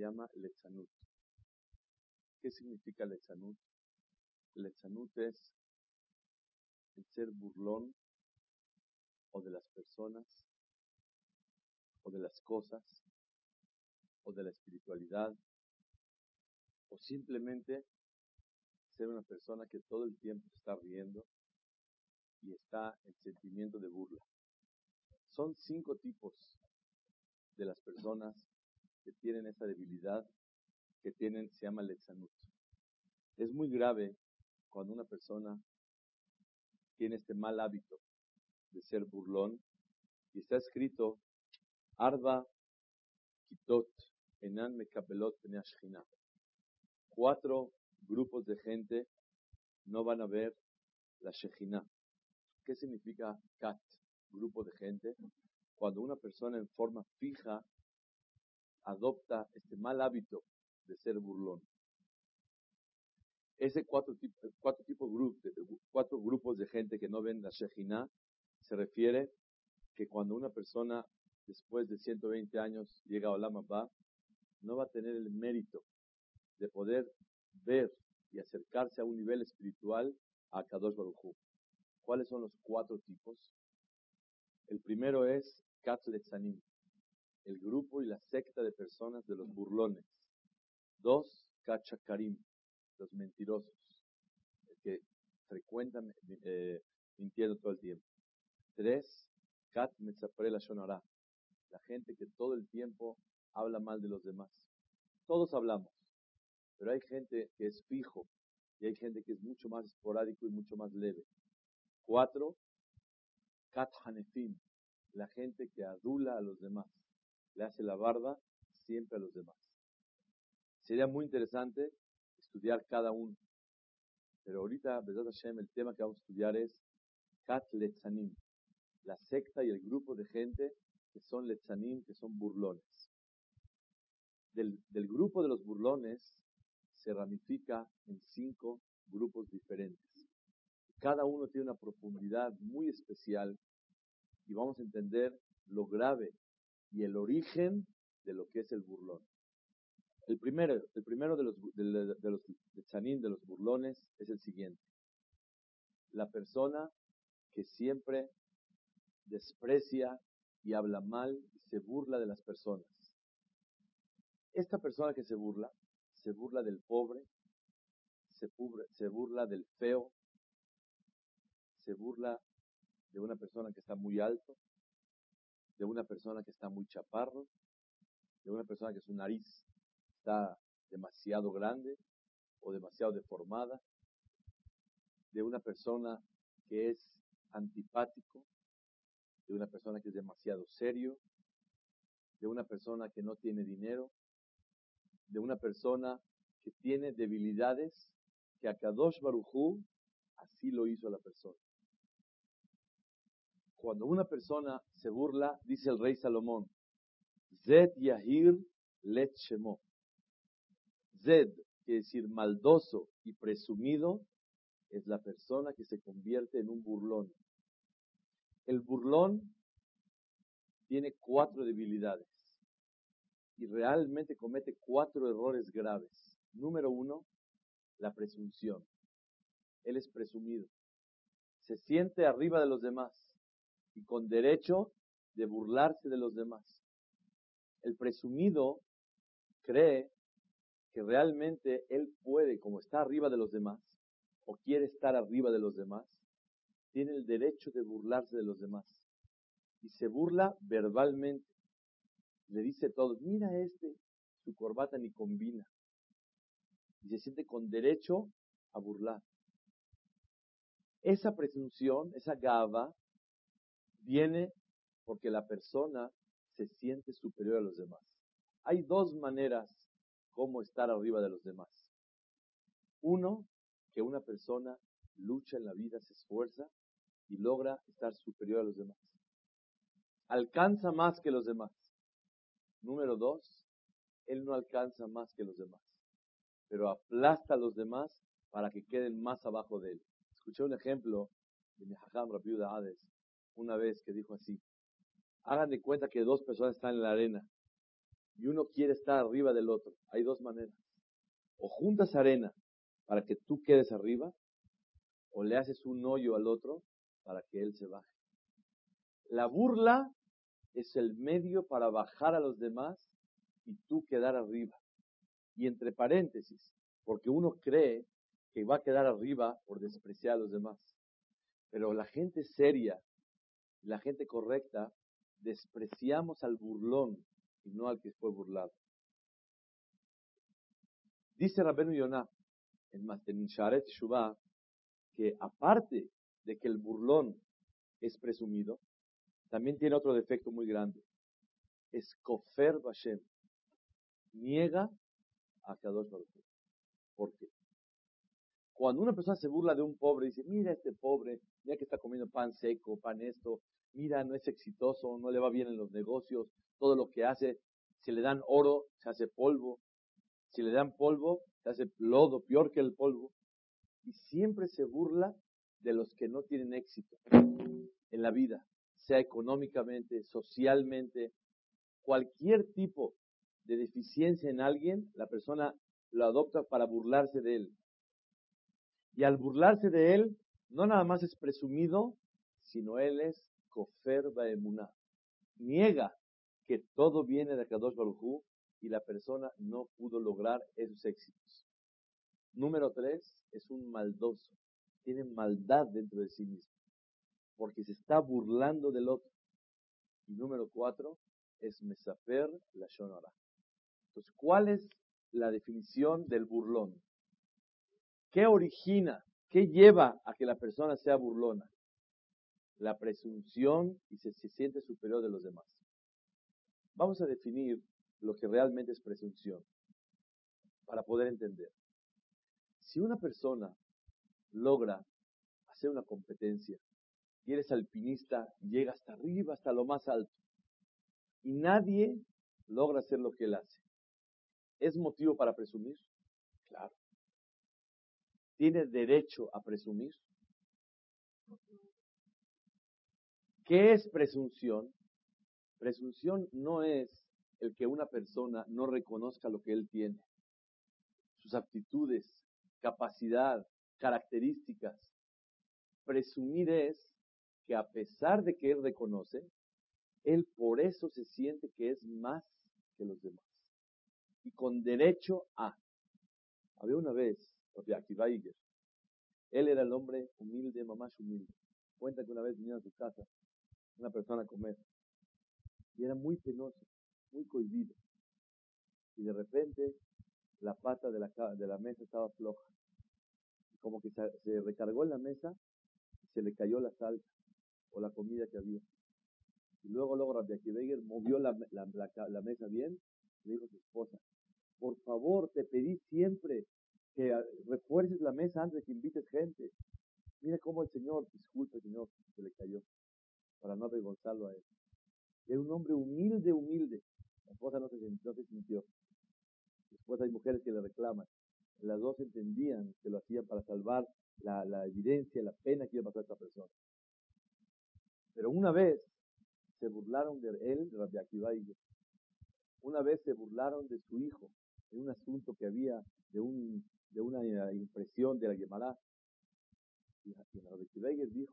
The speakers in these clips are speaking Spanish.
llama Letzanut. ¿Qué significa Letzanut? Letzanut es el ser burlón o de las personas o de las cosas o de la espiritualidad o simplemente ser una persona que todo el tiempo está riendo y está en sentimiento de burla. Son cinco tipos de las personas que tienen esa debilidad que tienen, se llama lexanut. Es muy grave cuando una persona tiene este mal hábito de ser burlón y está escrito Arba Kitot Enan Mekabelot Cuatro grupos de gente no van a ver la Shejina. ¿Qué significa Kat? Grupo de gente. Cuando una persona en forma fija adopta este mal hábito de ser burlón. Ese cuatro, cuatro, tipos, cuatro grupos de gente que no ven la Shejina se refiere que cuando una persona después de 120 años llega a Olam no va a tener el mérito de poder ver y acercarse a un nivel espiritual a Kadosh Baruj ¿Cuáles son los cuatro tipos? El primero es Kat el grupo y la secta de personas de los burlones. Dos, Kachakarim, los mentirosos, que frecuentan eh, mintiendo todo el tiempo. Tres, Kat Metzapre la la gente que todo el tiempo habla mal de los demás. Todos hablamos, pero hay gente que es fijo y hay gente que es mucho más esporádico y mucho más leve. Cuatro, Kat Hanefim, la gente que adula a los demás, hace la barba siempre a los demás. Sería muy interesante estudiar cada uno. Pero ahorita, Hashem, el tema que vamos a estudiar es Kat Letzanim, la secta y el grupo de gente que son Letzanim, que son burlones. Del, del grupo de los burlones se ramifica en cinco grupos diferentes. Cada uno tiene una profundidad muy especial y vamos a entender lo grave y el origen de lo que es el burlón. El primero, el primero de los de, de los de los burlones, es el siguiente. La persona que siempre desprecia y habla mal y se burla de las personas. Esta persona que se burla se burla del pobre, se, se burla del feo, se burla de una persona que está muy alto, de una persona que está muy chaparro, de una persona que su nariz está demasiado grande o demasiado deformada, de una persona que es antipático, de una persona que es demasiado serio, de una persona que no tiene dinero, de una persona que tiene debilidades que a Kadosh Barujú así lo hizo a la persona. Cuando una persona se burla, dice el rey Salomón, Zed Yahir Let Shemo. Zed, quiere decir maldoso y presumido, es la persona que se convierte en un burlón. El burlón tiene cuatro debilidades y realmente comete cuatro errores graves. Número uno, la presunción. Él es presumido. Se siente arriba de los demás y con derecho de burlarse de los demás. El presumido cree que realmente él puede, como está arriba de los demás, o quiere estar arriba de los demás, tiene el derecho de burlarse de los demás. Y se burla verbalmente le dice a todos, mira este, su corbata ni combina. Y se siente con derecho a burlar. Esa presunción, esa gava, viene porque la persona se siente superior a los demás. Hay dos maneras como estar arriba de los demás. Uno, que una persona lucha en la vida, se esfuerza y logra estar superior a los demás. Alcanza más que los demás. Número dos, él no alcanza más que los demás, pero aplasta a los demás para que queden más abajo de él. Escuché un ejemplo de mi hajam Rabiuda Hades, una vez que dijo así, hagan de cuenta que dos personas están en la arena y uno quiere estar arriba del otro. Hay dos maneras. O juntas arena para que tú quedes arriba, o le haces un hoyo al otro para que él se baje. La burla es el medio para bajar a los demás y tú quedar arriba. Y entre paréntesis, porque uno cree que va a quedar arriba por despreciar a los demás. Pero la gente seria, la gente correcta, despreciamos al burlón y no al que fue burlado. Dice Rabenu Yonah en Sharet Shubá que aparte de que el burlón es presumido, también tiene otro defecto muy grande. Es Kofer. Niega a Kadosh Baruch ¿Por qué? Cuando una persona se burla de un pobre, dice, mira este pobre, mira que está comiendo pan seco, pan esto, mira, no es exitoso, no le va bien en los negocios, todo lo que hace, si le dan oro, se hace polvo, si le dan polvo, se hace lodo, peor que el polvo, y siempre se burla de los que no tienen éxito en la vida, sea económicamente, socialmente, cualquier tipo de deficiencia en alguien, la persona lo adopta para burlarse de él. Y al burlarse de él, no nada más es presumido, sino él es kofer baemuná. Niega que todo viene de Kadosh Baruj y la persona no pudo lograr esos éxitos. Número tres, es un maldoso. Tiene maldad dentro de sí mismo. Porque se está burlando del otro. Y número cuatro, es mesaper la shonara. Entonces, ¿cuál es la definición del burlón? ¿Qué origina, qué lleva a que la persona sea burlona? La presunción y se, se siente superior de los demás. Vamos a definir lo que realmente es presunción para poder entender. Si una persona logra hacer una competencia y eres alpinista, llega hasta arriba, hasta lo más alto, y nadie logra hacer lo que él hace, ¿es motivo para presumir? Claro. ¿Tiene derecho a presumir? ¿Qué es presunción? Presunción no es el que una persona no reconozca lo que él tiene, sus aptitudes, capacidad, características. Presumir es que a pesar de que él reconoce, él por eso se siente que es más que los demás. Y con derecho a. Había una vez, él era el hombre humilde, mamás humilde. Cuenta que una vez vino a su casa una persona a comer y era muy penoso muy cohibido. Y de repente la pata de la, de la mesa estaba floja. Como que se, recargó en la mesa y se le cayó la salsa o la comida que había. Y luego, luego Rabbi movió la, la, la, mesa bien y le dijo a su esposa, por favor, te pedí siempre que refuerces la mesa antes de que invites gente. Mira cómo el Señor, disculpe Señor, se le cayó, para no avergonzarlo a él. Era un hombre humilde, humilde. La esposa no se, sintió. Después hay mujeres que le reclaman. Las dos entendían que lo hacían para salvar la, la evidencia, la pena que iba a pasar a esta persona. Pero una vez se burlaron de él, de Rabbi Akiva Una vez se burlaron de su hijo en un asunto que había de, un, de una impresión de la Gemara. Y Rabbi dijo,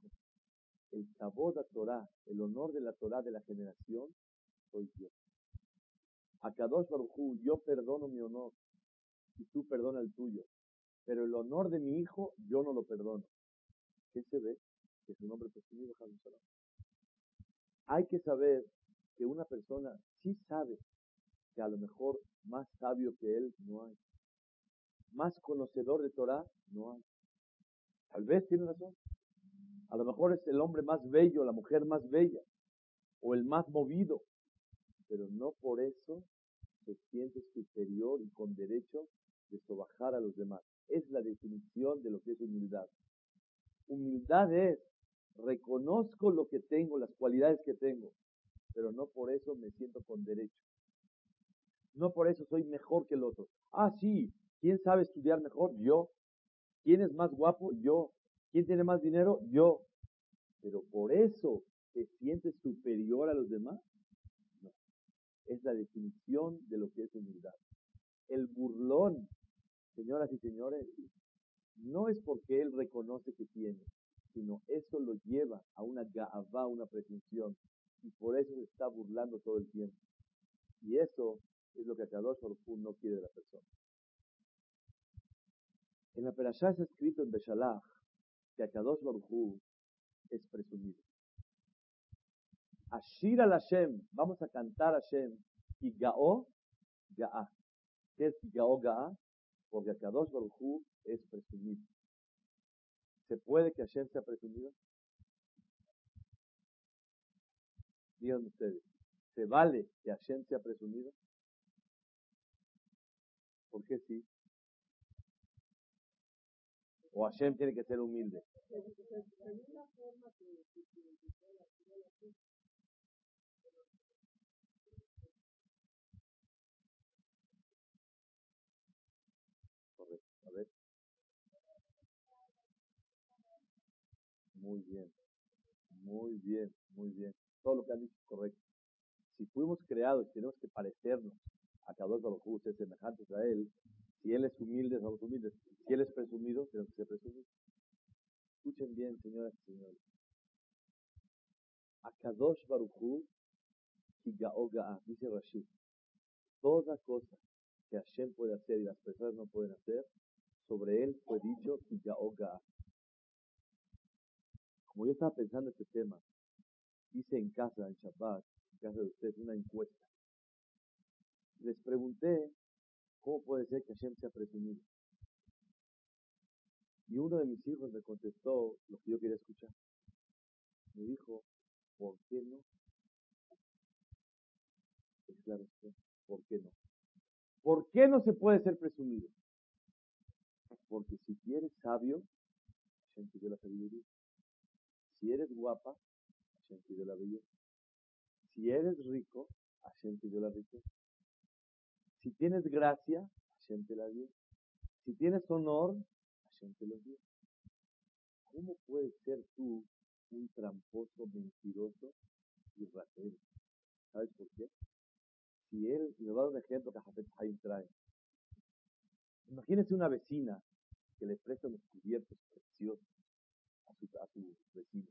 el sabor Torah, el honor de la Torah de la generación, soy yo. A Kadosh Baruj yo perdono mi honor y tú perdona el tuyo. Pero el honor de mi hijo, yo no lo perdono. ¿Qué se ve? Que su nombre presumido Hay que saber que una persona sí sabe que a lo mejor más sabio que él no hay. Más conocedor de Torah no hay. Tal vez tiene razón. A lo mejor es el hombre más bello, la mujer más bella, o el más movido, pero no por eso se siente superior y con derecho de sobajar a los demás. Es la definición de lo que es humildad. Humildad es, reconozco lo que tengo, las cualidades que tengo, pero no por eso me siento con derecho. No por eso soy mejor que el otro. Ah, sí, ¿quién sabe estudiar mejor? Yo. ¿Quién es más guapo? Yo. ¿Quién tiene más dinero? Yo. Pero por eso te sientes superior a los demás. No. Es la definición de lo que es humildad. El burlón, señoras y señores, no es porque él reconoce que tiene, sino eso lo lleva a una gaavá, una presunción. Y por eso se está burlando todo el tiempo. Y eso es lo que Akadosh Baruj no quiere de la persona. En la Perashá está escrito en Beshalach que Akadosh Baruj es presumido. Ashir al Hashem, vamos a cantar a Hashem, y Gao, Ga'a. ¿Qué es Gao, Ga'a? Porque Akadosh Baruj es presumido. ¿Se puede que Hashem sea presumido? Digan ustedes, ¿se vale que Hashem sea presumido? ¿Por qué sí? O Hashem tiene que ser humilde. Correcto. A ver. Muy bien. Muy bien, muy bien. Todo lo que han dicho es correcto. Si fuimos creados, tenemos que parecernos a cada uno de los semejantes a él. Si él es humilde, somos humildes. Si él es presumido, tenemos que ser presumidos. Escuchen bien, señoras y señores. Akadosh Baruchu Higaoga, dice Rashid. Toda cosa que Hashem puede hacer y las personas no pueden hacer, sobre él fue dicho Higaoga. Como yo estaba pensando este tema, hice en casa, en Shabbat, en casa de ustedes, una encuesta. Les pregunté cómo puede ser que Hashem sea presumido. Y uno de mis hijos me contestó lo que yo quería escuchar. Me dijo, ¿por qué no? Es la respuesta. ¿Por qué no? ¿Por qué no se puede ser presumido? Porque si eres sabio, Hashem la sabiduría. Si eres guapa, Hashem te dio la belleza. Si eres rico, Hashem te dio la riqueza. Si tienes gracia, Hashem te la dio. Si tienes honor, Hashem te lo dio. ¿Cómo puedes ser tú un tramposo, mentiroso y ratero? ¿Sabes por qué? Si él, me va a dar un ejemplo que Jafet Haim trae. Imagínese una vecina que le presta unos cubiertos preciosos a su, a su vecina.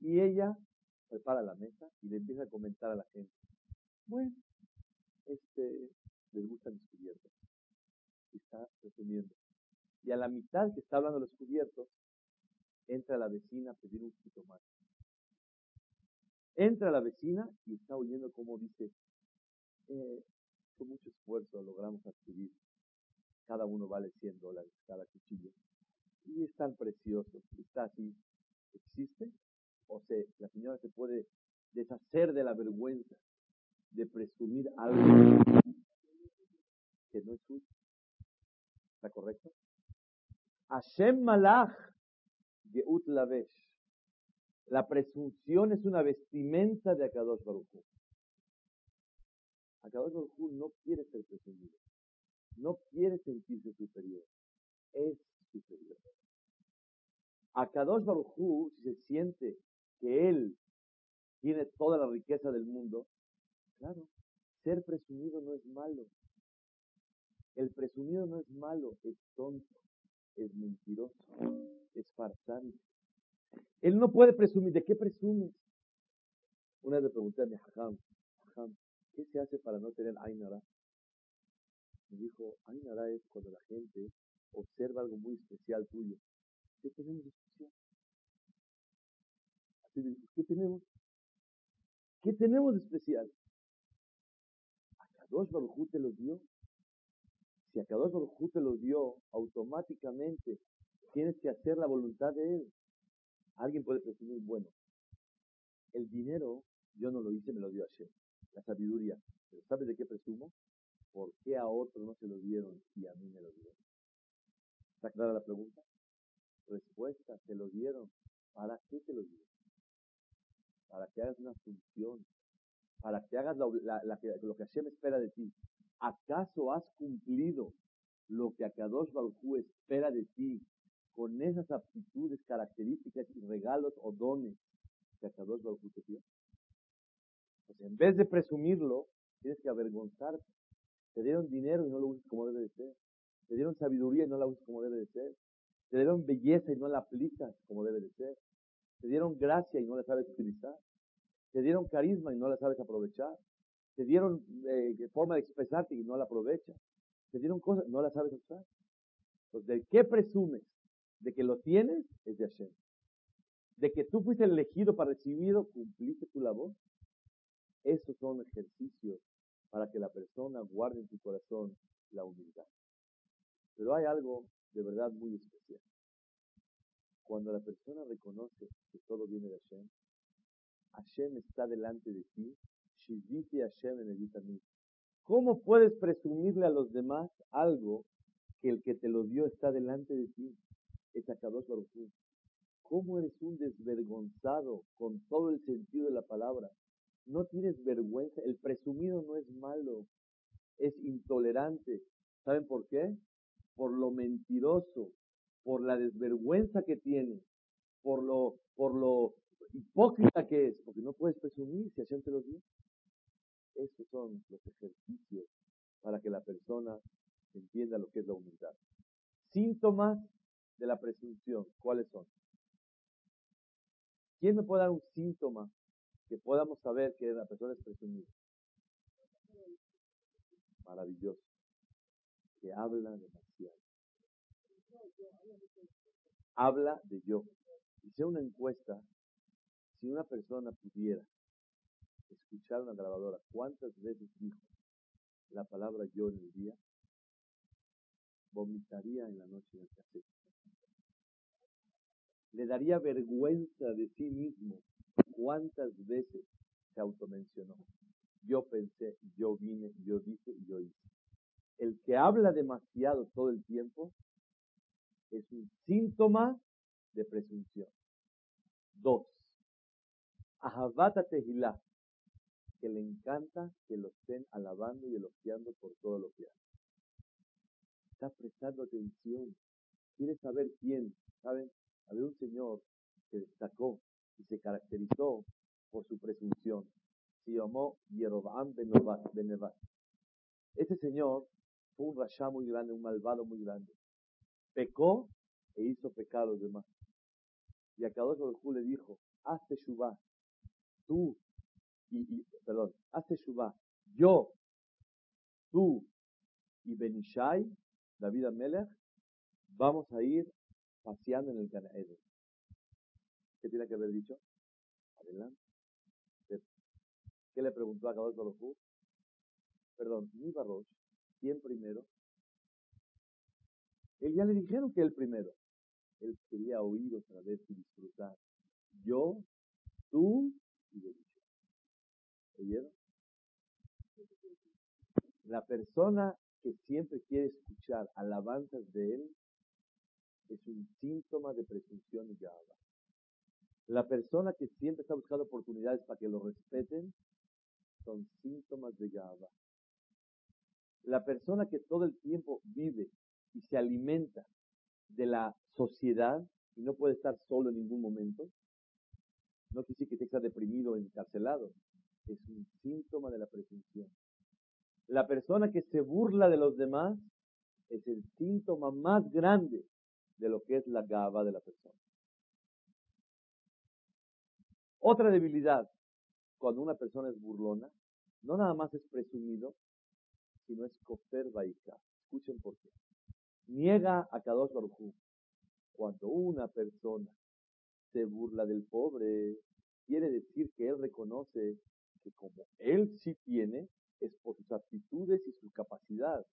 Y ella prepara la mesa y le empieza a comentar a la gente. Bueno, este, les gustan los cubiertos. Está resumiendo. Y a la mitad que está hablando de los cubiertos, entra la vecina a pedir un más. Entra la vecina y está oyendo cómo dice, eh, con mucho esfuerzo logramos adquirir. Cada uno vale 100 dólares, cada cuchillo. Y es tan precioso, está así. ¿Existe? O sea, la señora se puede deshacer de la vergüenza de presumir algo que no es suyo. ¿Está correcto? Hashem Malach Geut Lavesh. La presunción es una vestimenta de Akadosh Baruch Akadosh Baruch no quiere ser presumido. No quiere sentirse superior. Es superior. Akadosh Baruch si se siente que él tiene toda la riqueza del mundo, Claro, ser presumido no es malo. El presumido no es malo, es tonto, es mentiroso, es farsante. Él no puede presumir. ¿De qué presumes? Una vez le pregunté a mi hajam, ¿qué se hace para no tener Ainara? Me dijo, Ainara es cuando la gente observa algo muy especial tuyo. ¿Qué tenemos de especial? Así ¿qué tenemos? ¿Qué tenemos de especial? Akadosh Baruj te los dio. Si Akadosh Baruj te los dio, automáticamente tienes que hacer la voluntad de Él. Alguien puede presumir, bueno, el dinero Yo no lo hice, me lo dio Hashem. La sabiduría. Pero ¿sabes de qué presumo? ¿Por qué a otro no se lo dieron y a mí me lo dieron? ¿Está clara la pregunta? Respuesta, te lo dieron. ¿Para qué te lo dieron? Para que hagas una función. Para que hagas lo que Hashem espera de ti. ¿Acaso has cumplido lo que Akadosh Baruj espera de ti con esas aptitudes, características y regalos o dones que Akadosh Baruj te dio? En vez de presumirlo, tienes que avergonzarte. Te dieron dinero y no lo usas como debe de ser. Te dieron sabiduría y no la usas como debe de ser. Te dieron belleza y no la aplicas como debe de ser. Te dieron gracia y no la sabes utilizar. Te dieron carisma y no la sabes aprovechar. Te dieron eh, forma de expresarte y no la aprovechas. Te dieron cosas, no las sabes usar. Pues, ¿de qué presumes? De que lo tienes, es de Hashem. De que tú fuiste elegido para recibirlo, cumpliste tu labor. Esos son ejercicios para que la persona guarde en su corazón la humildad. Pero hay algo de verdad muy especial. Cuando la persona reconoce que todo viene de Hashem, Hashem está delante de ti, ¿Cómo puedes presumirle a los demás algo que el que te lo dio está delante de ti? Es Akadosh ¿Cómo eres un desvergonzado con todo el sentido de la palabra? No tienes vergüenza. El presumido no es malo, es intolerante. ¿Saben por qué? Por lo mentiroso, por la desvergüenza que tiene, por lo, por lo hipócrita que es, porque no puedes presumir si Hashem te lo dio. Estos son los ejercicios para que la persona entienda lo que es la humildad. Síntomas de la presunción, ¿cuáles son? ¿Quién me puede dar un síntoma que podamos saber que la persona es presumida? Maravilloso. Que habla demasiado. Habla de yo. Hice una encuesta, si una persona pudiera escuchar una grabadora, ¿cuántas veces dijo la palabra yo en el día? Vomitaría en la noche en el cassette. Le daría vergüenza de sí mismo cuántas veces se automencionó. Yo pensé, yo vine, yo dije yo hice. El que habla demasiado todo el tiempo es un síntoma de presunción. Dos. Tehilá que le encanta que lo estén alabando y elogiando por todo lo que hace. Está prestando atención. Quiere saber quién. ¿Saben? Había un señor que destacó y se caracterizó por su presunción. Se llamó Yerovam Benevat. Ese señor fue un rasha muy grande, un malvado muy grande. Pecó e hizo pecar a los demás. Y a cada uno le dijo, hazte shubá, tú y, perdón, hace Shubá, yo, tú y Benishai, David Amelech, vamos a ir paseando en el Canaed. ¿Qué tiene que haber dicho? Adelante. ¿Qué le preguntó a Kadosh Baruj Perdón, mi Barosh, ¿quién primero? Él ya le dijeron que el primero. Él quería oír otra vez y disfrutar. Yo, tú y Benishai. La persona que siempre quiere escuchar alabanzas de él es un síntoma de presunción y gaba. La persona que siempre está buscando oportunidades para que lo respeten son síntomas de gaba. La persona que todo el tiempo vive y se alimenta de la sociedad y no puede estar solo en ningún momento, no quiere decir que esté deprimido o encarcelado, es un síntoma de la presunción. La persona que se burla de los demás es el síntoma más grande de lo que es la gaba de la persona. Otra debilidad, cuando una persona es burlona, no nada más es presumido, sino es kofer baika. Escuchen por qué. Niega a Kadosh Baruj Cuando una persona se burla del pobre, quiere decir que él reconoce como él sí tiene, es por sus aptitudes y su capacidad.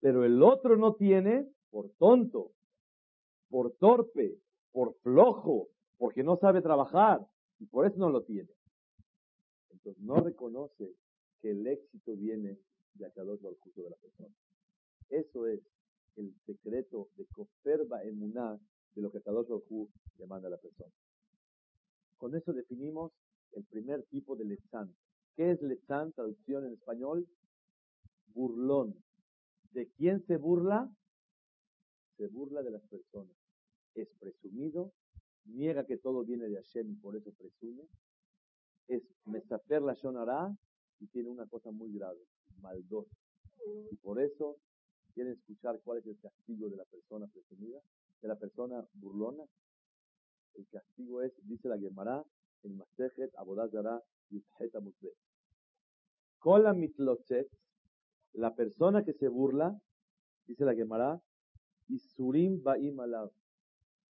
Pero el otro no tiene por tonto, por torpe, por flojo, porque no sabe trabajar y por eso no lo tiene. éxitos, no reconoce que el éxito viene de Akadosh Baruj de la persona. Eso es el secreto de Koferba Emuná de lo que Akadosh Baruj le manda a la persona. Con eso definimos el primer tipo de Letzán. ¿Qué es Letzán? Traducción en español. Burlón. ¿De quién se burla? Se burla de las personas. Es presumido, niega que todo viene de Hashem y por eso presume. Es Mesafer la Shonara y tiene una cosa muy grave, maldoso. Y por eso quieren escuchar cuál es el castigo de la persona presumida, de la persona burlona. El castigo es, dice la Gemara, en Masejet Abodazara Yuthet Amutbe. Kola mitlochet, la persona que se burla, dice la Gemara, Isurim Ba'im Alav.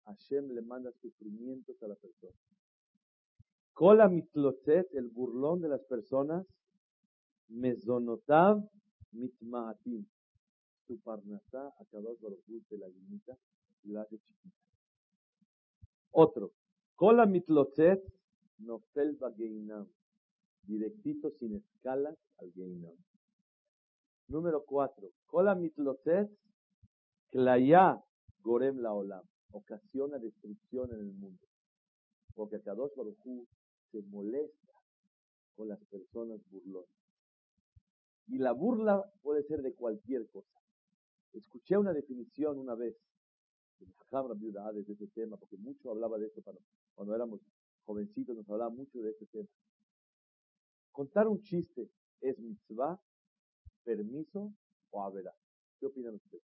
Hashem le manda sufrimientos a la persona. Kola mitlochet, el burlón de las personas, Mezonotav mitmaatim. Su parnasá a cada de la limita y la hace chiquita. Otro. Kola mitlochet, Nofel Bageinam. Directito sin escalas al Geinam. Número 4. Kola mitlotet klaya gorem la olam. Ocasiona destrucción en el mundo. Porque Kadosh Baruj se molesta con las personas burlonas. Y la burla puede ser de cualquier cosa. Escuché una definición una vez de de ese tema, porque mucho hablaba de eso cuando éramos jovencitos nos hablaba mucho de este tema. Contar un chiste es mitzvah, permiso o haberá. ¿Qué opinan ustedes?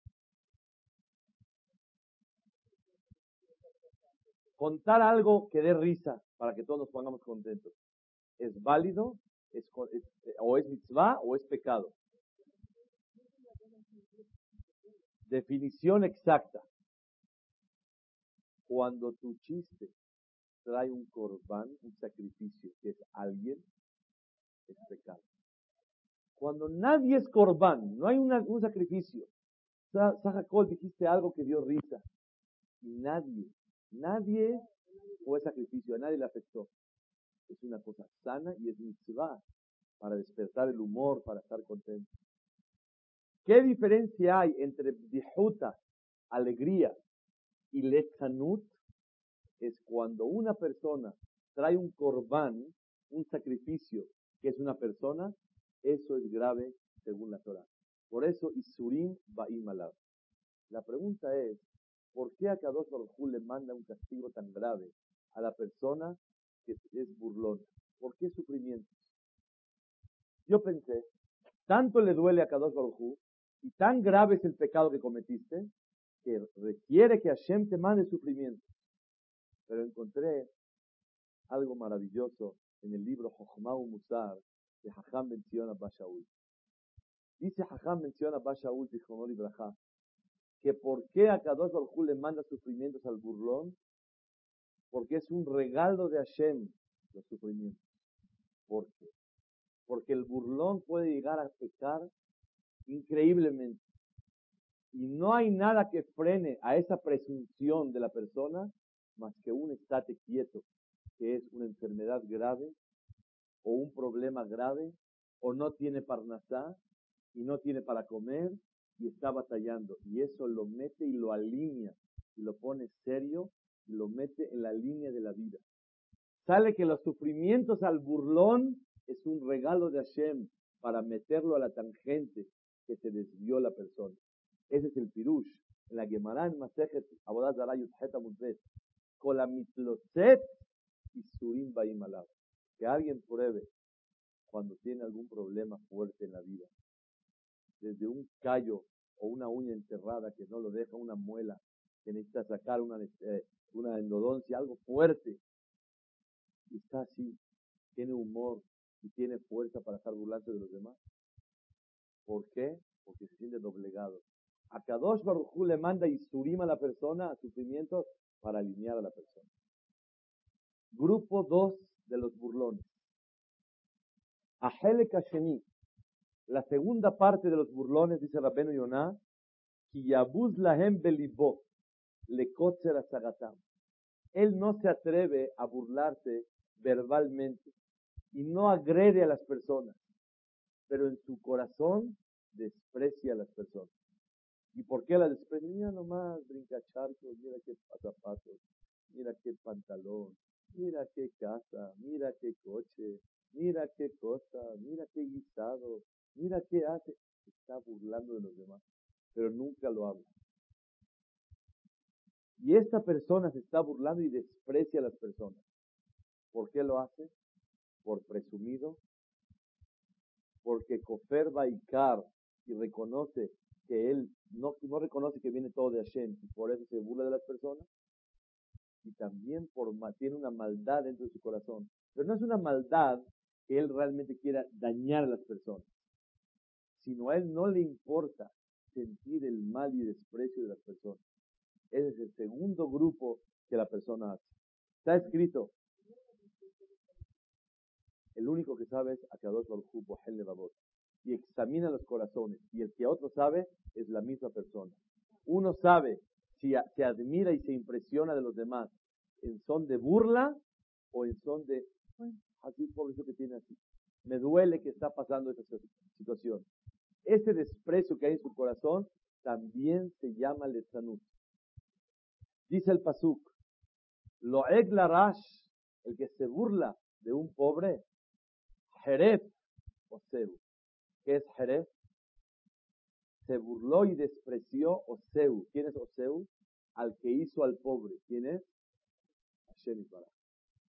Contar algo que dé risa para que todos nos pongamos contentos. ¿Es válido? ¿Es, o es mitzvah o es pecado? Definición exacta. Cuando tu chiste trae un corbán, un sacrificio, que es alguien, es pecado. Cuando nadie es corbán, no hay un sacrificio. Sajacol dijiste algo que dio risa. Y nadie, nadie fue sacrificio, a nadie le afectó. Es una cosa sana y es mitzvah para despertar el humor, para estar contento. ¿Qué diferencia hay entre dijuta, alegría, y lechanut? Es cuando una persona trae un corbán, un sacrificio, que es una persona, eso es grave según la Torah. Por eso, Isurim Ba'im Alab. La pregunta es, ¿por qué a Kadosh Baruj le manda un castigo tan grave a la persona que es burlona? ¿Por qué sufrimientos? Yo pensé, tanto le duele a Kadosh Baruj y tan grave es el pecado que cometiste, que requiere que Hashem te mande sufrimiento. Pero encontré algo maravilloso en el libro Jochmau Musar de Hajam menciona Bashaul. Dice Hajam menciona Bashaul y Braja que por qué a Kadosh Baruj le manda sufrimientos al burlón, porque es un regalo de Hashem los sufrimientos. ¿Por qué? Porque el burlón puede llegar a pecar increíblemente. Y no hay nada que frene a esa presunción de la persona más que un estate quieto, que es una enfermedad grave o un problema grave o no tiene parnasá y no tiene para comer y está batallando. Y eso lo mete y lo alinea y lo pone serio y lo mete en la línea de la vida. Sale que los sufrimientos al burlón es un regalo de Hashem para meterlo a la tangente que se desvió la persona. Ese es el pirush. En la Gemara en Masejet Colamitlocet y Surim Baimalab. Que alguien pruebe cuando tiene algún problema fuerte en la vida. Desde un callo o una uña enterrada que no lo deja, una muela que necesita sacar una, eh, una endodoncia, algo fuerte. Y está así, tiene humor y tiene fuerza para estar burlando de los demás. ¿Por qué? Porque se siente doblegado. A Kadosh Baruj le manda y surima a la persona a sufrimientos para alinear a la persona. Grupo 2 de los burlones. Ahele Kasheni, la segunda parte de los burlones, dice Rabenu Yonah, Kiyabuz lahem belibot, le Él no se atreve a burlarse verbalmente, y no agrede a las personas, pero en su corazón desprecia a las personas. ¿Y por qué la desprecia? Mira nomás, brinca charcos, mira qué zapatos, mira qué pantalón, mira qué casa, mira qué coche, mira qué cosa, mira qué guisado, mira qué hace. Está burlando de los demás, pero nunca lo habla. Y esta persona se está burlando y desprecia a las personas. ¿Por qué lo hace? Por presumido, porque Kofer Baikar y reconoce que él no, no reconoce que viene todo de Hashem y por eso se burla de las personas. Y también por, tiene una maldad dentro de su corazón. Pero no es una maldad que él realmente quiera dañar a las personas, sino a él no le importa sentir el mal y desprecio de las personas. Ese es el segundo grupo que la persona hace. Está escrito, el único que sabe es Akadosh Baruj Babot. Y examina los corazones. Y el que otro sabe es la misma persona. Uno sabe si se admira y se impresiona de los demás en son de burla o en son de, así por eso que tiene así. Me duele que está pasando esta situación. Ese desprecio que hay en su corazón también se llama letzanut. Dice el pasuk, lo larash, el que se burla de un pobre, Jerez Oseu. ¿Qué es Jerez? Se burló y despreció Oseu. ¿Quién es Oseu? Al que hizo al pobre. ¿Quién es?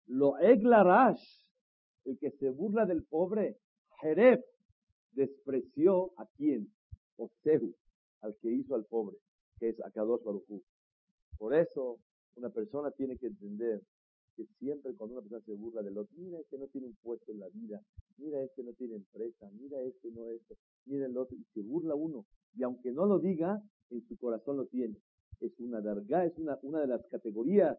Lo Eglarash, el que se burla del pobre, Jerez, despreció a quién? Oseu, al que hizo al pobre, que es Akadosh Baruchu. Por eso, una persona tiene que entender que siempre cuando una persona se burla del otro, mira este no tiene un puesto en la vida, mira este no tiene empresa, mira este no esto, mira el otro, y se burla uno. Y aunque no lo diga, en su corazón lo tiene. Es una darga, es una, una de las categorías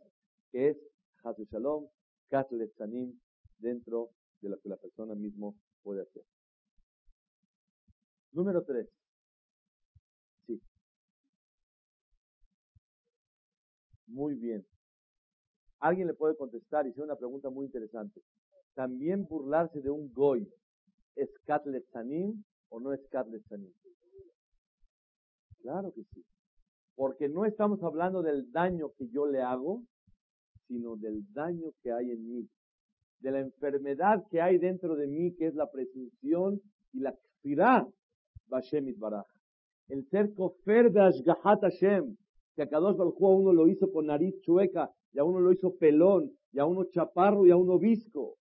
que es Hasu Shalom, Katlet Sanim, dentro de lo que la persona mismo puede hacer. Número tres. Sí. Muy bien. Alguien le puede contestar y hacer una pregunta muy interesante. ¿También burlarse de un goy es katlet o no es katlet Claro que sí. Porque no estamos hablando del daño que yo le hago, sino del daño que hay en mí. De la enfermedad que hay dentro de mí, que es la presunción y la kfirah, Bashem Baraj. El ser kofer de Hashem, que a Kadosh Baruj uno lo hizo con nariz chueca, y a uno lo hizo pelón, y a uno chaparro, y a uno visco.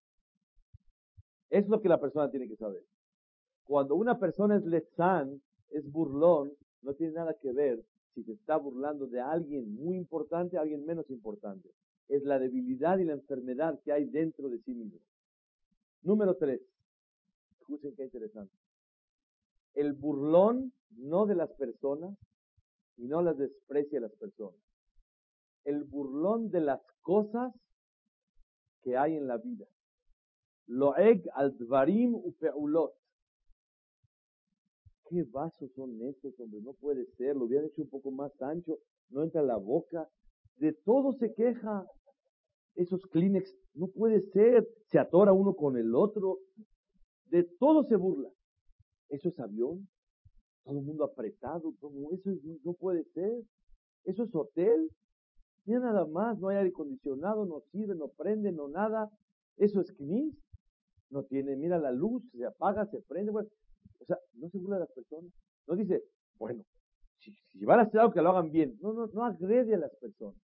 Es lo que la persona tiene que saber. Cuando una persona es lezán, es burlón, no tiene nada que ver si se está burlando de alguien muy importante o alguien menos importante. Es la debilidad y la enfermedad que hay dentro de sí mismo. Número tres. Escuchen qué interesante. El burlón no de las personas y no las desprecia a las personas el burlón de las cosas que hay en la vida. Loeg al dvarim upeulot. ¿Qué vasos son estos, hombre? No puede ser, lo hubieran hecho un poco más ancho, no entra en la boca. De todo se queja. Esos Kleenex, no puede ser, se atora uno con el otro. De todo se burla. Eso es avión, todo el mundo apretado, eso no puede ser. Eso es hotel, ni nada más, no hay aire acondicionado, no sirve, no prende, no nada. Eso es knis. No tiene, mira la luz, se apaga, se prende. Bueno, o sea, no se burla de las personas. No dice, bueno, si, si van a hacer algo que lo hagan bien. No, no, no agrede a las personas.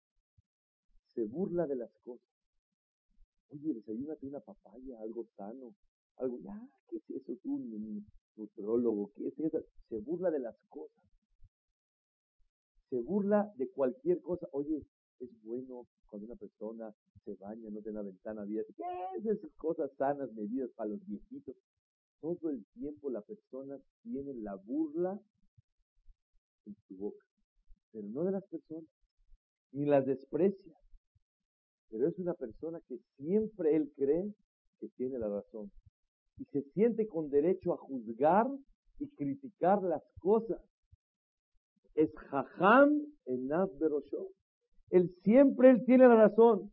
Se burla de las cosas. Oye, desayúnate una papaya, algo sano, algo, ya, ¿qué es eso? Tú, un nutrólogo, ¿qué es eso? Se burla de las cosas. Se burla de cualquier cosa. Oye, es bueno cuando una persona se baña, no tiene una ventana abierta. ¿Qué es esas cosas sanas, medidas para los viejitos? Todo el tiempo la persona tiene la burla en su boca, pero no de las personas, ni las desprecia. Pero es una persona que siempre él cree que tiene la razón y se siente con derecho a juzgar y criticar las cosas. Es jajam en Berosho. Él siempre él tiene la razón.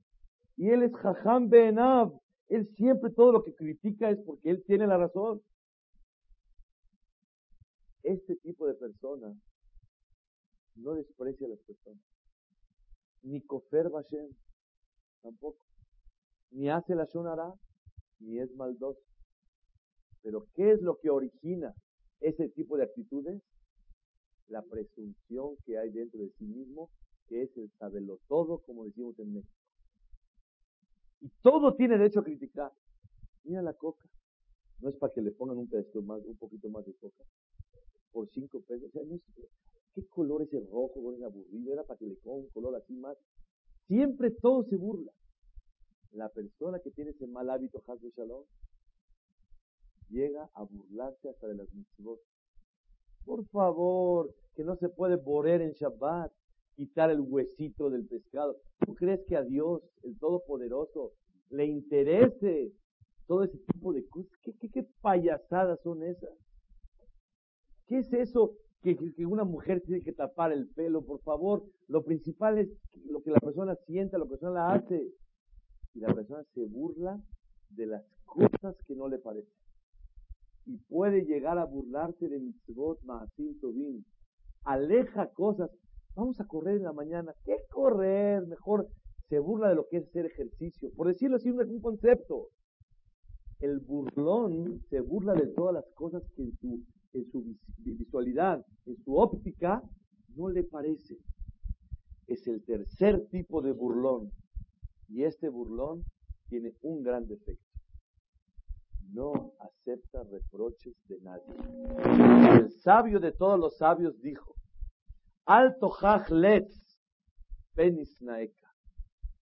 Y él es Jajam Benav. Él siempre todo lo que critica es porque él tiene la razón. Este tipo de persona no desprecia a las personas. Ni Kofer Bashem, tampoco. Ni hace la Shonara, ni es maldoso. Pero ¿qué es lo que origina ese tipo de actitudes? La presunción que hay dentro de sí mismo, que es el saberlo todo, como decimos en México. Y todo tiene derecho a criticar. Mira la coca. No es para que le pongan un pedacito más, un poquito más de coca. Por cinco pesos. ¿Qué color es el rojo? Es aburrido. Era para que le pongan un color así más. Siempre todo se burla. La persona que tiene ese mal hábito, Hasbe Shalom, llega a burlarse hasta de las mitzvot. Por favor, que no se puede borer en Shabbat quitar el huesito del pescado. ¿Tú crees que a Dios, el Todopoderoso, le interese todo ese tipo de cosas? ¿Qué, payasadas son esas? ¿Qué es eso que, que, una mujer tiene que tapar el pelo? Por favor, lo principal es lo que la persona sienta, lo que la persona hace. Y la persona se burla de las cosas que no le parecen. Y puede llegar a burlarse de mitzvot, ma'asim, tovim. Aleja cosas Vamos a correr en la mañana. ¿Qué correr? Mejor se burla de lo que es hacer ejercicio. Por decirlo así, un concepto. El burlón se burla de todas las cosas que en su, en su visualidad, en su óptica, no le parece. Es el tercer tipo de burlón. Y este burlón tiene un gran defecto. No acepta reproches de nadie. El sabio de todos los sabios dijo, Alto letz penis.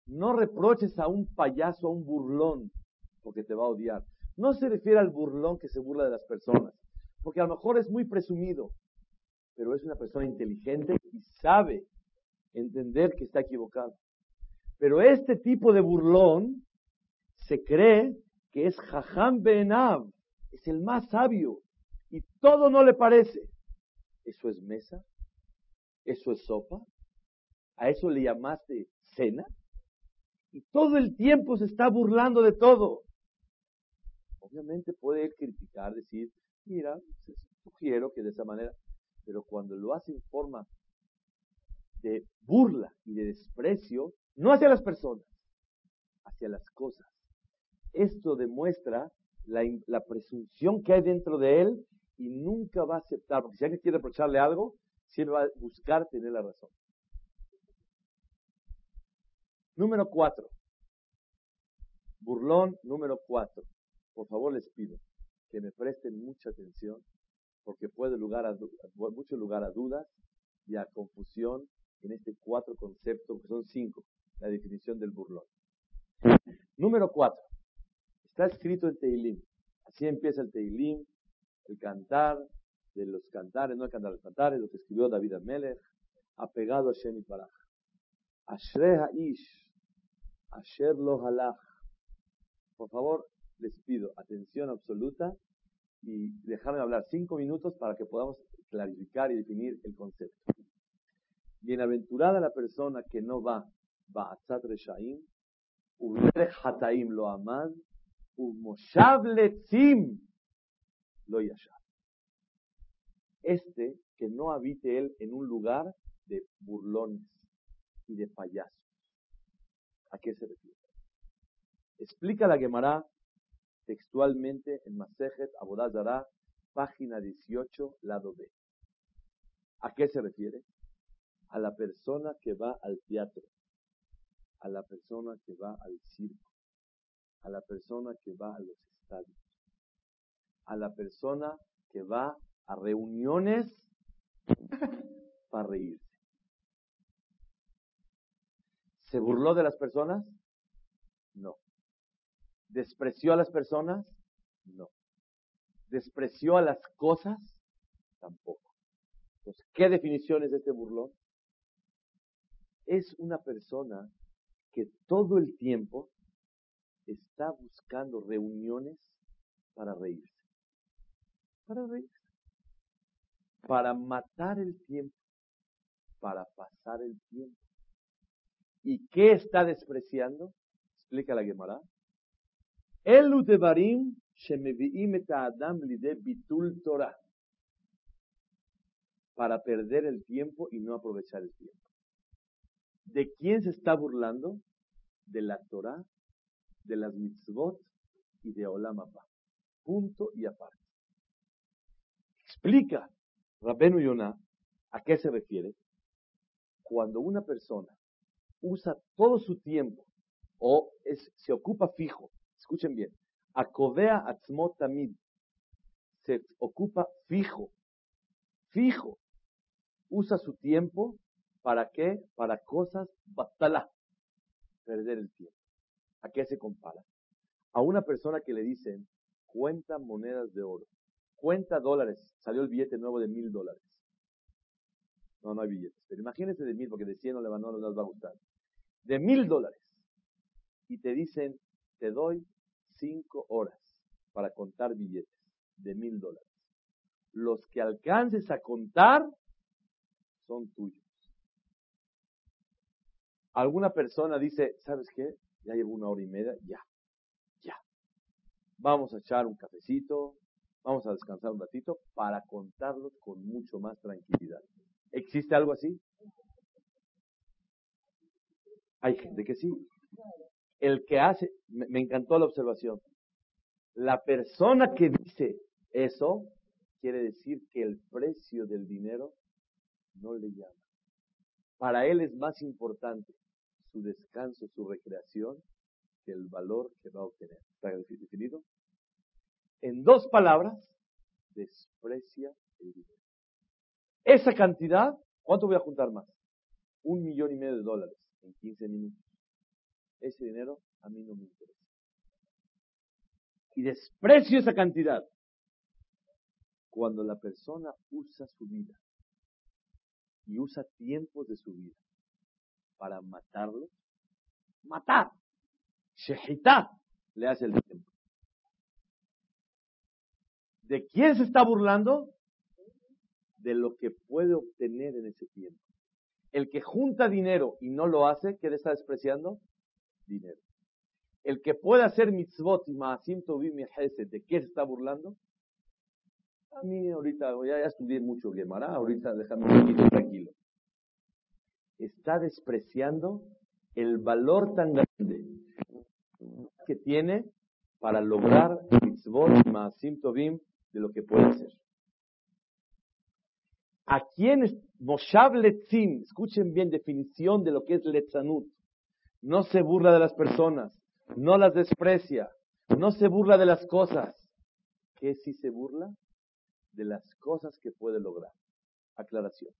No reproches a un payaso, a un burlón, porque te va a odiar. No se refiere al burlón que se burla de las personas, porque a lo mejor es muy presumido, pero es una persona inteligente y sabe entender que está equivocado. Pero este tipo de burlón se cree que es Jajam Benav, es el más sabio, y todo no le parece. ¿Eso es mesa? ¿Eso es sopa? ¿A eso le llamaste cena? Y todo el tiempo se está burlando de todo. Obviamente puede criticar, decir, mira, sugiero que de esa manera, pero cuando lo hace en forma de burla y de desprecio, no hacia las personas, hacia las cosas. Esto demuestra la, presunción que hay dentro de él y nunca va a aceptar, porque si alguien quiere reprocharle algo, siempre va a buscar tener la razón. Número cuatro. Burlón número cuatro. Por favor les pido que me presten mucha atención porque puede lugar a, mucho lugar a dudas y a confusión en este cuatro conceptos, que son cinco, la definición del burlón. Número cuatro. Está escrito en Teilim. Así empieza el Teilim, el cantar, de los cantares, no el cantar, los cantares, lo que escribió David Amelech, apegado a Shem Baraj. Ashrei Ish, Asher lo halach. Por favor, les pido atención absoluta y dejarme hablar cinco minutos para que podamos clarificar y definir el concepto. Bienaventurada la persona que no va, va a Tzat Reshaim, Hataim lo amad, Umoshav Letzim lo yashab este que no habite él en un lugar de burlones y de payasos. ¿A qué se refiere? Explica la Gemara textualmente en Masejet Abodazara, página 18, lado B. ¿A qué se refiere? A la persona que va al teatro, a la persona que va al circo, a la persona que va a los estadios, a la persona que va a reuniones para reírse. ¿Se burló de las personas? No. ¿Despreció a las personas? No. ¿Despreció a las cosas? Tampoco. ¿qué definición es este burlón? Es una persona que todo el tiempo está buscando reuniones para reírse. Para reírse para matar el tiempo, para pasar el tiempo. ¿Y qué está despreciando? Explica la Gemara. Elu devarim shemeviim et adam lide bitul Torah. Para perder el tiempo y no aprovechar el tiempo. ¿De quién se está burlando? De la Torah, de las mitzvot y de Olam Abba. Punto y aparte. Explica Rabenu Yonah a qué se refiere. Cuando una persona usa todo su tiempo o se ocupa fijo, escuchen bien, Akovea Atzmot Tamid, se ocupa fijo, fijo, usa su tiempo ¿Para qué? Para cosas batala. Perder el tiempo. ¿A qué se compara? A una persona que le dicen, cuenta monedas de oro, cuenta dólares, salió el billete nuevo de mil dólares. No, no hay billetes. Pero imagínese de mil, porque de cien no le va, no les va a gustar. De mil dólares. Y te dicen, te doy cinco horas para contar billetes de mil dólares. Los que alcances a contar son tuyos. Alguna persona dice, ¿sabes qué? Ya llevo una hora y media, ya, ya. Vamos a echar un cafecito, vamos a descansar un ratito para contarlos con mucho más tranquilidad. ¿Existe algo así? Hay gente que sí. El que hace, me, me encantó la observación. La persona que dice eso quiere decir que el precio del dinero no le llama. Para él es más importante su descanso, su recreación, el valor que va a obtener. ¿Está definido? En dos palabras, desprecia el dinero. Esa cantidad, ¿cuánto voy a juntar más? Un millón y medio de dólares en 15 minutos. Ese dinero a mí no me interesa. Y desprecio esa cantidad. Cuando la persona usa su vida y usa tiempos de su vida para matarlo, matar. Shehita le hace el tiempo. ¿De quién se está burlando? De lo que puede obtener en ese tiempo. El que junta dinero y no lo hace, ¿qué le está despreciando? Dinero. El que puede hacer mitzvot y maasim tovim ¿de qué se está burlando? A mí ahorita, ya, ya estudié mucho Gemara, ahorita déjame un poquito tranquilo está despreciando el valor tan grande que tiene para lograr mitzvot maasim de lo que puede ser. ¿A quién es Moshav Letzin? Escuchen bien definición de lo que es Letzanut. No se burla de las personas, no las desprecia, no se burla de las cosas. ¿Qué si se burla? De las cosas que puede lograr. Aclaración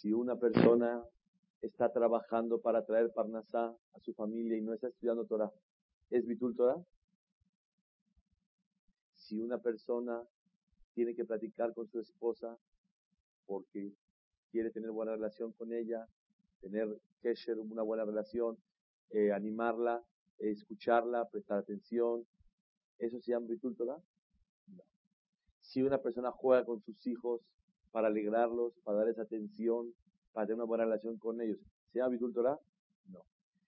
si una persona está trabajando para traer Parnasá a su familia y no está estudiando Torah, ¿es Bitul Torah? Si una persona tiene que platicar con su esposa porque quiere tener buena relación con ella, tener kesher, una buena relación, eh, animarla, escucharla, prestar atención, ¿eso se llama Bitul Torah? Si una persona juega con sus hijos para alegrarlos, para darles atención, para tener una buena relación con ellos. ¿Se llama? No.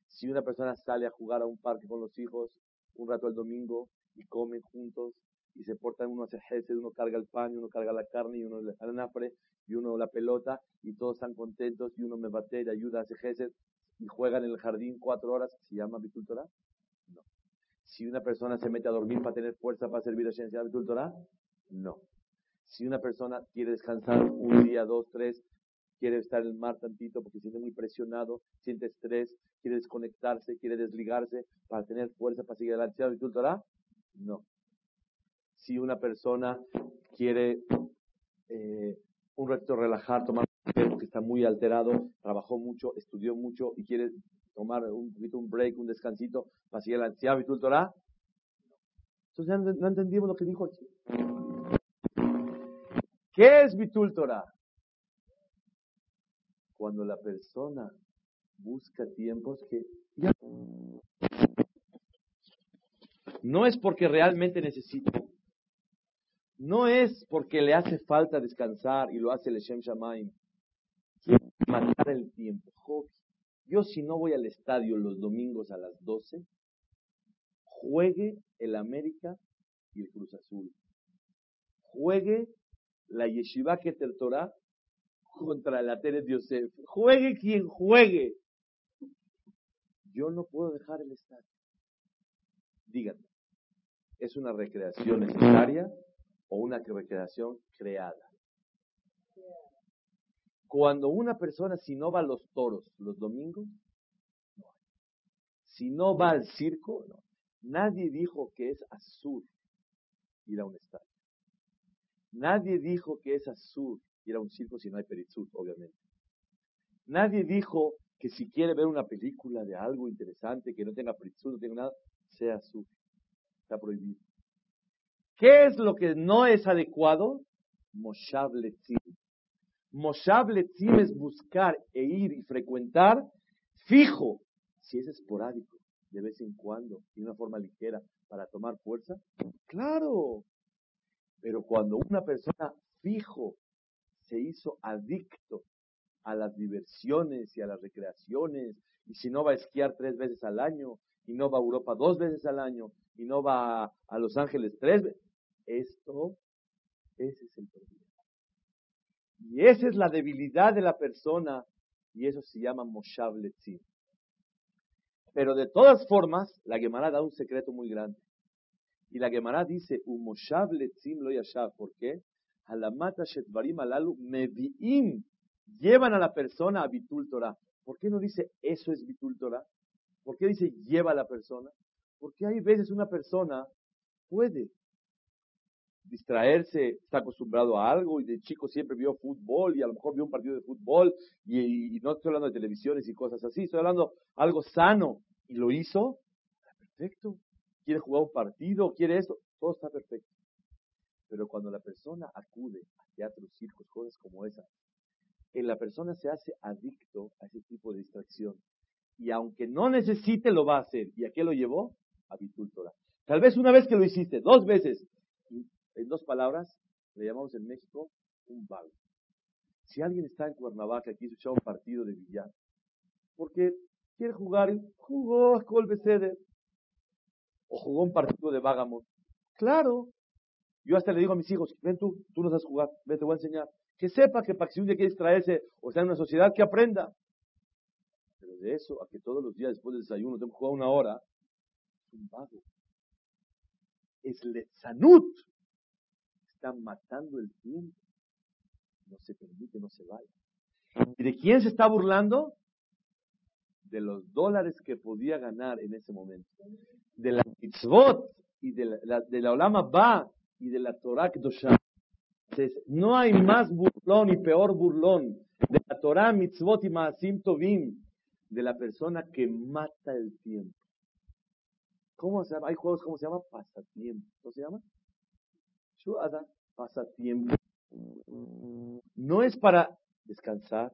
Si una persona sale a jugar a un parque con los hijos un rato el domingo y comen juntos y se portan uno hace jefe, uno carga el pan, uno carga la carne, y uno le el nafre, y uno la pelota, y todos están contentos, y uno me bate, y ayuda, hace jefe, y juegan en el jardín cuatro horas, ¿se llama Torah? No. Si una persona se mete a dormir para tener fuerza para servir a Shem, ¿se llama? No. Si una persona quiere descansar un día, dos, tres, quiere estar en el mar tantito porque siente muy presionado, siente estrés, quiere desconectarse, quiere desligarse para tener fuerza para seguir adelante. ¿Y Torah? No. Si una persona quiere eh, un reto relajar, tomar porque está muy alterado, trabajó mucho, estudió mucho y quiere tomar un poquito un break, un descansito para seguir adelante. ¿Y Torah? Entonces no entendimos lo que dijo aquí. ¿Qué es Bitul Torah? Cuando la persona busca tiempos que no es porque realmente necesita, no es porque le hace falta descansar y lo hace el Shem Shamaim, quiere matar el tiempo. Yo si no voy al estadio los domingos a las 12, juegue el América y el Cruz Azul. Juegue la Yeshiva Keter Torah contra la Teres Yosef. Juegue quien juegue. Yo no puedo dejar el estadio. Díganme, ¿es una recreación necesaria o una recreación creada? Cuando una persona, si no va a los toros los domingos, no. Si no va al circo, no. Nadie dijo que es azul ir a un estadio. Nadie dijo que es azul ir a un circo si no hay peritzut, obviamente. Nadie dijo que si quiere ver una película de algo interesante, que no tenga peritzut, no tenga nada, sea azul. Está prohibido. ¿Qué es lo que no es adecuado? Moshav Letzim. Moshav Letzim es buscar e ir y frecuentar fijo, si es esporádico, de vez en cuando, de una forma ligera, para tomar fuerza. Claro, pero cuando una persona fijo se hizo adicto a las diversiones y a las recreaciones, y si no va a esquiar tres veces al año, y no va a Europa dos veces al año, y no va a, Los Ángeles tres veces, esto, ese es el problema. Y esa es la debilidad de la persona, y eso se llama Moshav. Pero de todas formas, la Gemara da un secreto muy grande. Y la Gemara dice, Umoshav letzim lo yashav. ¿Por qué? Halamata shetvarim alalu meviim. Llevan a la persona a bitul Torah. ¿Por qué no dice eso es bitul Torah? ¿Por qué dice lleva a la persona? Porque hay veces una persona puede distraerse, está acostumbrado a algo y de chico siempre vio fútbol y a lo mejor vio un partido de fútbol y, y no estoy hablando de televisiones y cosas así, estoy hablando algo sano y lo hizo, perfecto quiere jugar un partido, quiere esto, todo está perfecto. Pero cuando la persona acude a teatros, circos, cosas como esa, en la persona se hace adicto a ese tipo de distracción. Y aunque no necesite, lo va a hacer. ¿Y a qué lo llevó? A Bitultora. Tal vez una vez que lo hiciste, dos veces. En dos palabras, le llamamos en México un vago. Si alguien está en Cuernavaca y quiso echar un partido de billar, porque quiere jugar, jugó a Colbeceder, o jugó un partido de Vágamo. Claro. Yo hasta le digo a mis hijos, ven tú, tú no sabes jugar, ven, te voy a enseñar. Que sepa que para que si un día quiere distraerse o está en una sociedad, que aprenda. Pero de eso a que todos los días después del desayuno tengo que jugar una hora, es un vago. Es lezanut. Están matando el tiempo. No se permite, no se vaya. ¿Y de quién se está burlando? De los dólares que podía ganar en ese momento de la mitzvot y de la, de la Olama Ba y de la Torah Kedoshah. No hay más burlón y peor burlón de la Torah, mitzvot y maasim tovim de la persona que mata el tiempo. ¿Cómo se llama? Hay juegos, ¿cómo se llama? Pasatiempo. ¿Cómo se llama? Shuada, pasatiempo. No es para descansar,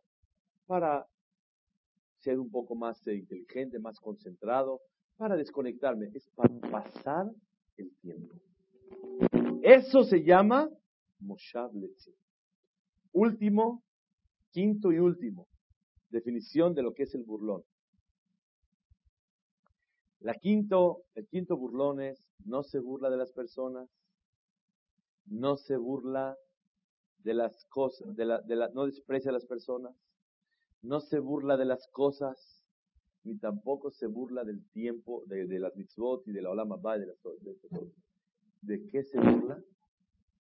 para ser un poco más inteligente, más concentrado, para desconectarme, es para pasar el tiempo. Eso se llama Moshav Último, quinto y último, definición de lo que es el burlón. La quinto, el quinto burlón es, no se burla de las personas, no se burla de las cosas, de la, no desprecia a las personas, no se burla de las cosas, ni tampoco se burla del tiempo, de, las mitzvot y de la olama de, las, de, ¿De qué se burla?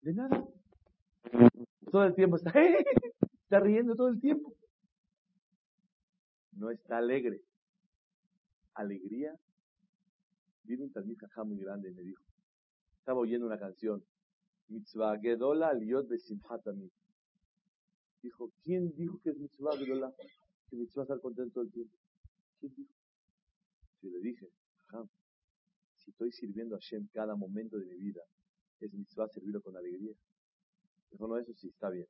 De nada. Todo el tiempo está, riendo todo el tiempo. No está alegre. Alegría. Vino un talmid muy grande y me dijo, estaba oyendo una canción, Mitzvah Gedola Liot Besimhatami. Dijo, ¿quién dijo que es Mitzvah Gedola? Que Mitzvah estar contento el tiempo. Si le dije, si estoy sirviendo a Hashem cada momento de mi vida, es mitzvah servirlo con alegría. Dijo, no, eso sí está bien.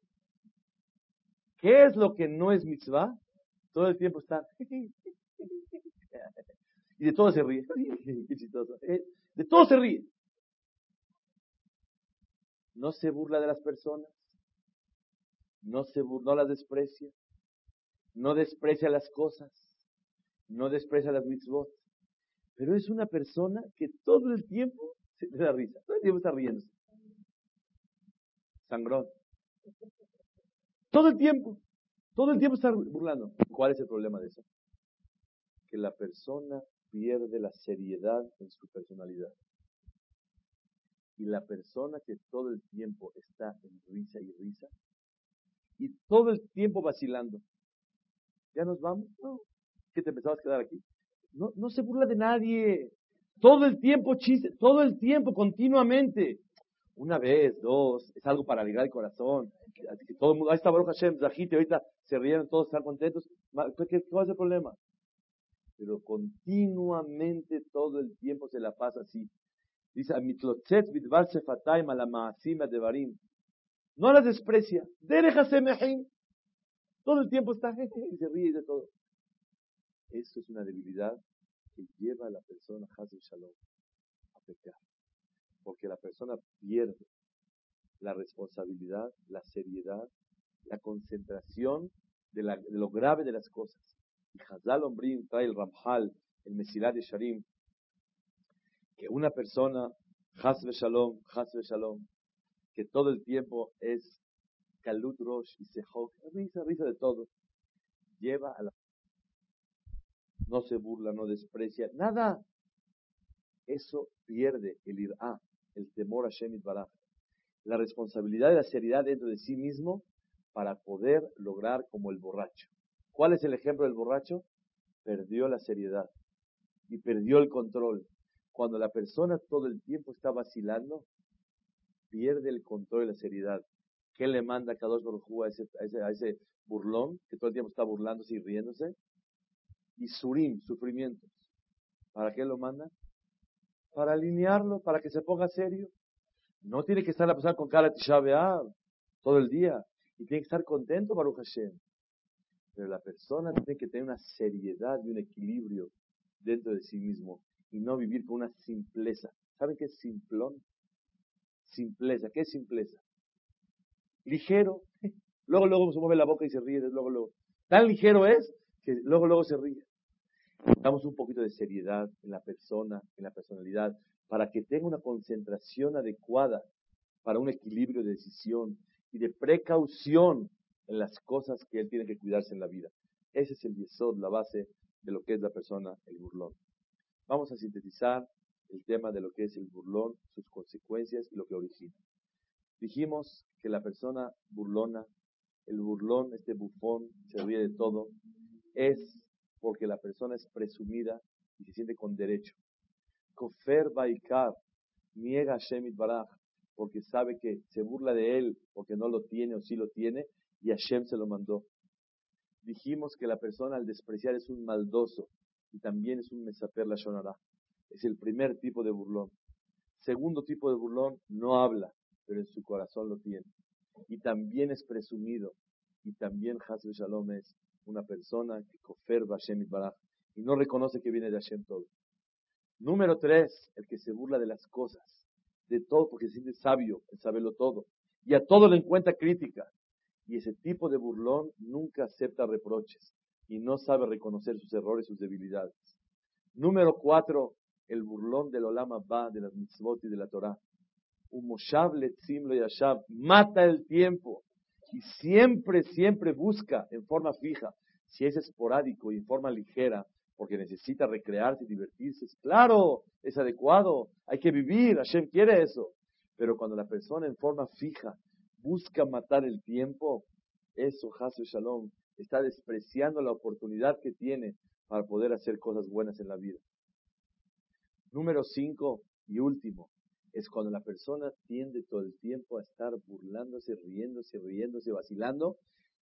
¿Qué es lo que no es mitzvah? Todo el tiempo está. y de todo se ríe. Eh, de todo se ríe. No se burla de las personas. No, se no las desprecia. No desprecia las cosas no desprecia las mitzvot, Pero es una persona que todo el tiempo se da risa, todo el tiempo está riendo. Sangrón. Todo el tiempo, todo el tiempo está burlando. ¿Cuál es el problema de eso? Que la persona pierde la seriedad en su personalidad. Y la persona que todo el tiempo está en risa y risa, y todo el tiempo vacilando, ¿ya nos vamos? No. ¿Qué te empezabas a quedar aquí? No, no se burla de nadie. Todo el tiempo chiste, todo el tiempo, continuamente. Una vez, dos, es algo para alegrar el corazón. Que todo el mundo, ahí está ahorita se ríen, todos están contentos. ¿Qué, ¿Cuál es el problema? Pero continuamente, todo el tiempo se la pasa así. Dice, no las desprecia. Todo el tiempo está y se ríe de todo. Eso es una debilidad que lleva a la persona, Shalom, a pecar. Porque la persona pierde la responsabilidad, la seriedad, la concentración de, lo grave de las cosas. Y Hazal Ombrim trae el Ramhal, el Mesilat de Sharim, que una persona, Hazbe Shalom, Hazbe Shalom, que todo el tiempo es Kalut Rosh y Sehok, risa, risa de todo, lleva a la no se burla, no desprecia, nada. Eso pierde el irá, el temor a Shemit Baraj. La responsabilidad y la seriedad dentro de sí mismo para poder lograr como el borracho. ¿Cuál es el ejemplo del borracho? Perdió la seriedad y perdió el control. Cuando la persona todo el tiempo está vacilando, pierde el control y la seriedad. ¿Qué le manda Kadosh Baruj a ese, a, ese, a ese burlón que todo el tiempo está burlándose y riéndose? y surim, sufrimientos. ¿Para qué lo manda? Para alinearlo, para que se ponga serio. No tiene que estar a pasar con cara de todo el día. Y tiene que estar contento, Baruch Hashem. Pero la persona tiene que tener una seriedad y un equilibrio dentro de sí mismo y no vivir con una simpleza. ¿Saben qué es simplón? Simpleza. ¿Qué es simpleza? Ligero. Luego, luego se mueve la boca y se ríe. Luego, luego. Tan ligero es que luego, luego se ríe. Damos un poquito de seriedad en la persona, en la personalidad, para que tenga una concentración adecuada para un equilibrio de decisión y de precaución en las cosas que él tiene que cuidarse en la vida. Ese es el yesod, la base de lo que es la persona, el burlón. Vamos a sintetizar el tema de lo que es el burlón, sus consecuencias y lo que origina. Dijimos que la persona burlona, el burlón, este bufón, se ríe de todo, es porque la persona es presumida y se siente con derecho. Kofer Baikar niega a Shemit Baraj porque sabe que se burla de él porque no lo tiene o sí lo tiene y Hashem se lo mandó. Dijimos que la persona al despreciar es un maldoso y también es un mesaper la. Es el primer tipo de burlón. Segundo tipo de burlón, no habla, pero en su corazón lo tiene. Y también es presumido. Y también Hasbe Shalom es una persona que coferba Hashem Baraj y no reconoce que viene de Hashem todo. Número tres, el que se burla de las cosas, de todo, porque se siente sabio en saberlo todo. Y a todo le encuentra crítica. Y ese tipo de burlón nunca acepta reproches y no sabe reconocer sus errores, sus debilidades. Número cuatro, el burlón del Olama Ba, de las mitzvot y de la Torah. Un moshav letzim lo yashav, mata el tiempo y siempre, siempre busca en forma fija. Si es esporádico y en forma ligera, porque necesita recrearse y divertirse, es claro, es adecuado, hay que vivir, Hashem quiere eso. Pero cuando la persona en forma fija busca matar el tiempo, eso, Hasu Shalom, está despreciando la oportunidad que tiene para poder hacer cosas buenas en la vida. Número cinco y último, es cuando la persona tiende todo el tiempo a estar burlándose, riéndose, riéndose, vacilando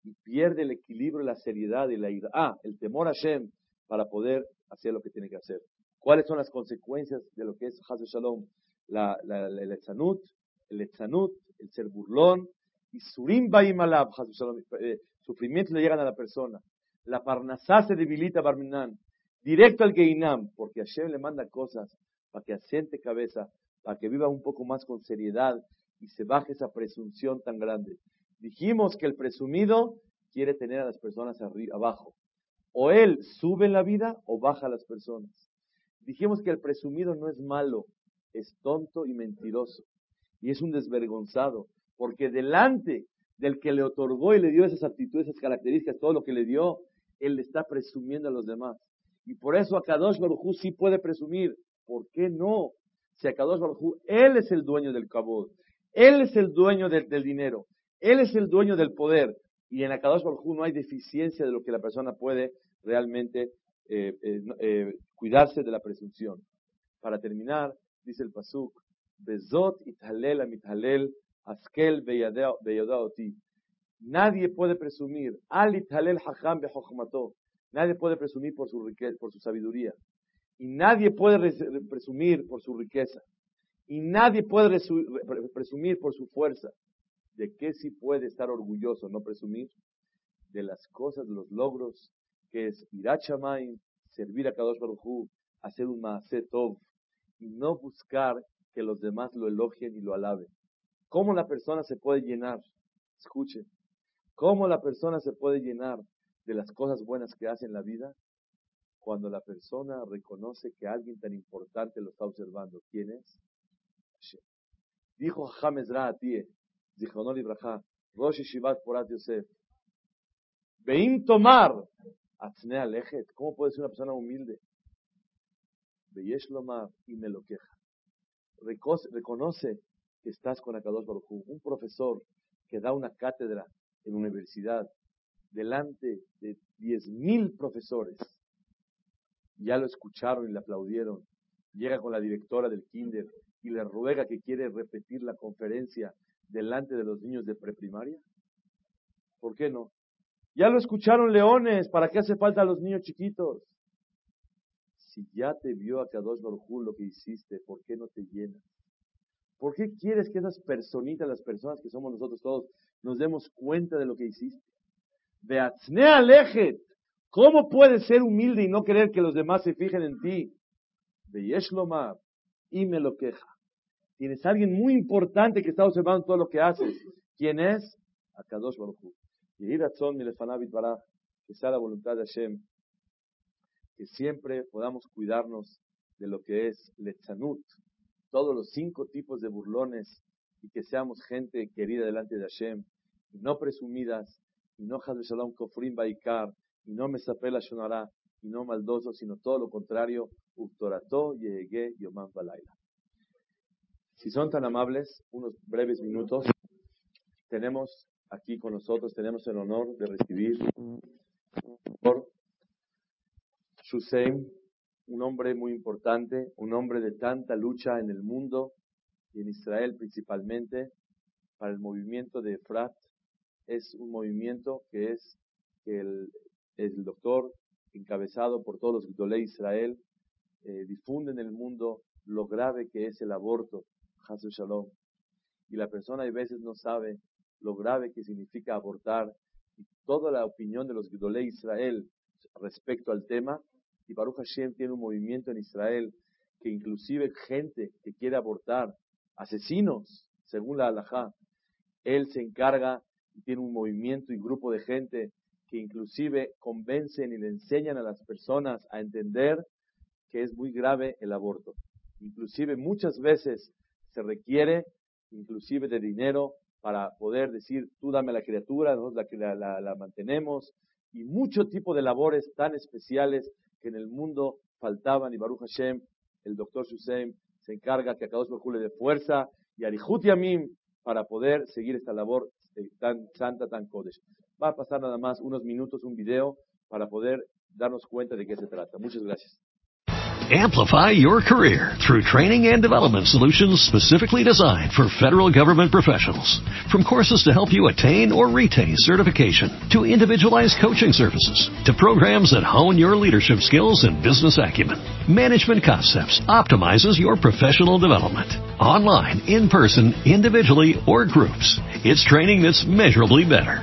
y pierde el equilibrio, la seriedad y la. Ah, el temor a Shem para poder hacer lo que tiene que hacer. ¿Cuáles son las consecuencias de lo que es Haz Shalom? La, la, el etzanut, el etzanut, el ser burlón, y surim baim alab, Shalom, eh, sufrimientos le llegan a la persona. La parnasá se debilita barminan, directo al Geinam, porque Hashem le manda cosas para que asiente cabeza, para que viva un poco más con seriedad y se baje esa presunción tan grande. Dijimos que el presumido quiere tener a las personas abajo. O él sube en la vida o baja a las personas. Dijimos que el presumido no es malo, es tonto y mentiroso. Y es un desvergonzado, porque delante del que le otorgó y le dio esas actitudes, esas características, todo lo que le dio, él le está presumiendo a los demás. Y por eso Akadosh Baruj sí puede presumir. ¿Por qué no? Si Akadosh Baruj él es el dueño del cabot, él es el dueño del, dinero, él es el dueño del poder. Y en Akadosh Baruj no hay deficiencia de lo que la persona puede realmente eh, eh, eh, cuidarse de la presunción. Para terminar, dice el Pasuk, Bezot ithalel amithalel askel beyodaoti. Nadie puede presumir, al ithalel hacham Nadie puede presumir por su riqueza, por su sabiduría. Y nadie puede presumir por su riqueza. Y nadie puede presumir por su fuerza. ¿De qué sí puede estar orgulloso, no presumir? De las cosas, de los logros, que es irachamay, servir a Kadosh Baruj hacer un tov, y no buscar que los demás lo elogien y lo alaben. ¿Cómo la persona se puede llenar? Escuchen. ¿Cómo la persona se puede llenar de las cosas buenas que hace en la vida? Cuando la persona reconoce que alguien tan importante lo está observando. ¿Quién es? Dijo James Ra'atie, Zichronol Ibrahá, Rosh Shivat Porat Yosef, Beim Tomar, Atznea Lechet, ¿cómo puede ser una persona humilde? Beyesh Lomar, y me lo queja. Reconoce que estás con Akadosh Baruj Un profesor que da una cátedra en universidad delante de 10.000 profesores. Ya lo escucharon y le aplaudieron. Llega con la directora del kinder y le ruega que quiere repetir la conferencia delante de los niños de preprimaria. ¿Por qué no? Ya lo escucharon leones, ¿para qué hace falta a los niños chiquitos? Si ya te vio a Kadosh Baruj lo que hiciste, ¿por qué no te llenas? ¿Por qué quieres que esas personitas, las personas que somos nosotros todos, nos demos cuenta de lo que hiciste? Beatznea Lechet. ¿Cómo puedes ser humilde y no querer que los demás se fijen en ti? Yeshlomar. Y me lo queja. Tienes a alguien muy importante que está observando todo lo que haces. ¿Quién es? Akadosh Baruch Hu. Que sea la voluntad de Hashem. Que siempre podamos cuidarnos de lo que es Letzanut. Todos los cinco tipos de burlones. Y que seamos gente querida delante de Hashem. Y no presumidas y no Shalom Kofrim Baikar, y no Mesapela Shonara, y no maldoso, sino todo lo contrario, Uktorato Yehege Yoman Balaila. Si son tan amables, unos breves minutos, tenemos aquí con nosotros, tenemos el honor de recibir por un hombre muy importante, un hombre de tanta lucha en el mundo y en Israel principalmente, para el movimiento de Efrat, es un movimiento que es el, el doctor encabezado por todos los de Israel eh, difunde en el mundo lo grave que es el aborto, Hasu Shalom. Y la persona a veces no sabe lo grave que significa abortar y toda la opinión de los de Israel respecto al tema. Y Baruch Hashem tiene un movimiento en Israel que inclusive gente que quiere abortar, asesinos, según la halajá, él se encarga tiene un movimiento y grupo de gente que inclusive convencen y le enseñan a las personas a entender que es muy grave el aborto. Inclusive muchas veces se requiere inclusive de dinero para poder decir, tú dame la criatura, nosotros la, la, la, mantenemos, y mucho tipo de labores tan especiales que en el mundo faltaban, y Baruch Hashem, el doctor Shusem, se encarga que a Kadosh Baruch de fuerza y Arihut Yamim para poder seguir esta labor tan santa, tan kodesh. Va a pasar nada más unos minutos un video para poder darnos cuenta de qué se trata. Muchas gracias. Amplify your career through training and development solutions specifically designed for federal government professionals. From courses to help you attain or retain certification, to individualized coaching services, to programs that hone your leadership skills and business acumen, Management Concepts optimizes your professional development. Online, in person, individually, or groups. It's training that's measurably better.